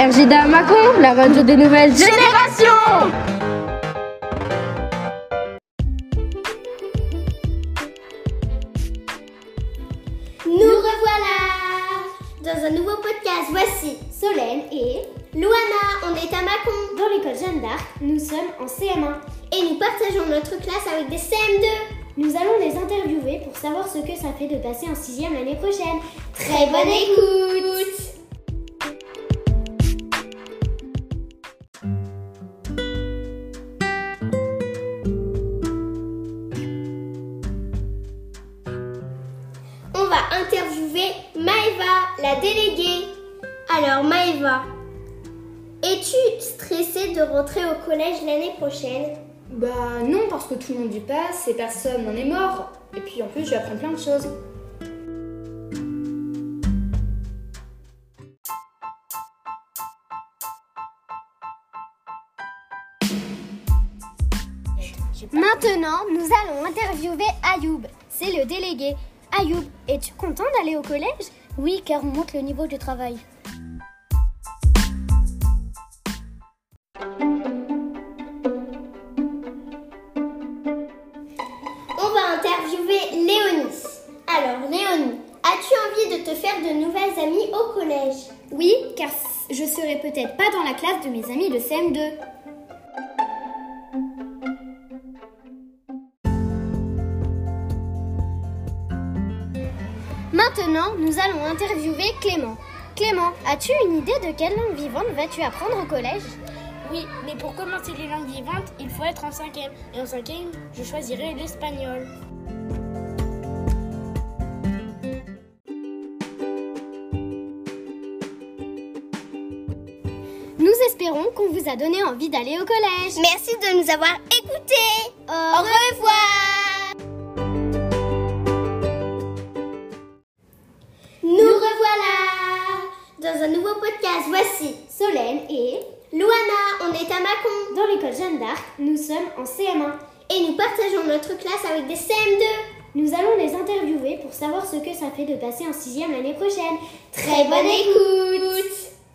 RJDA Macon, la radio des nouvelles générations Nous revoilà Dans un nouveau podcast, voici Solène et Luana. On est à Macon. Dans l'école Jeanne d'Arc, nous sommes en CM1. Et nous partageons notre classe avec des CM2. Nous allons les interviewer pour savoir ce que ça fait de passer en sixième l'année prochaine. Très bonne écoute va interviewer Maëva, la déléguée. Alors Maëva, es-tu stressée de rentrer au collège l'année prochaine? Bah non, parce que tout le monde y passe et personne n'en est mort. Et puis en plus, je vais apprendre plein de choses. Maintenant, nous allons interviewer Ayoub. C'est le délégué. Ayoub, es-tu content d'aller au collège? Oui, car on monte le niveau du travail. On va interviewer Léonie. Alors Léonie, as-tu envie de te faire de nouvelles amies au collège? Oui, car je serai peut-être pas dans la classe de mes amis de CM2. Maintenant, nous allons interviewer Clément. Clément, as-tu une idée de quelle langue vivante vas-tu apprendre au collège? Oui, mais pour commencer les langues vivantes, il faut être en cinquième. Et en cinquième, je choisirai l'espagnol. Nous espérons qu'on vous a donné envie d'aller au collège. Merci de nous avoir écoutés. Au revoir. Un nouveau podcast. Voici Solène et Luana. On est à Macon. dans l'école Jeanne d'Arc, nous sommes en CM1. Et nous partageons notre classe avec des CM2. Nous allons les interviewer pour savoir ce que ça fait de passer en sixième l'année prochaine. Très bonne écoute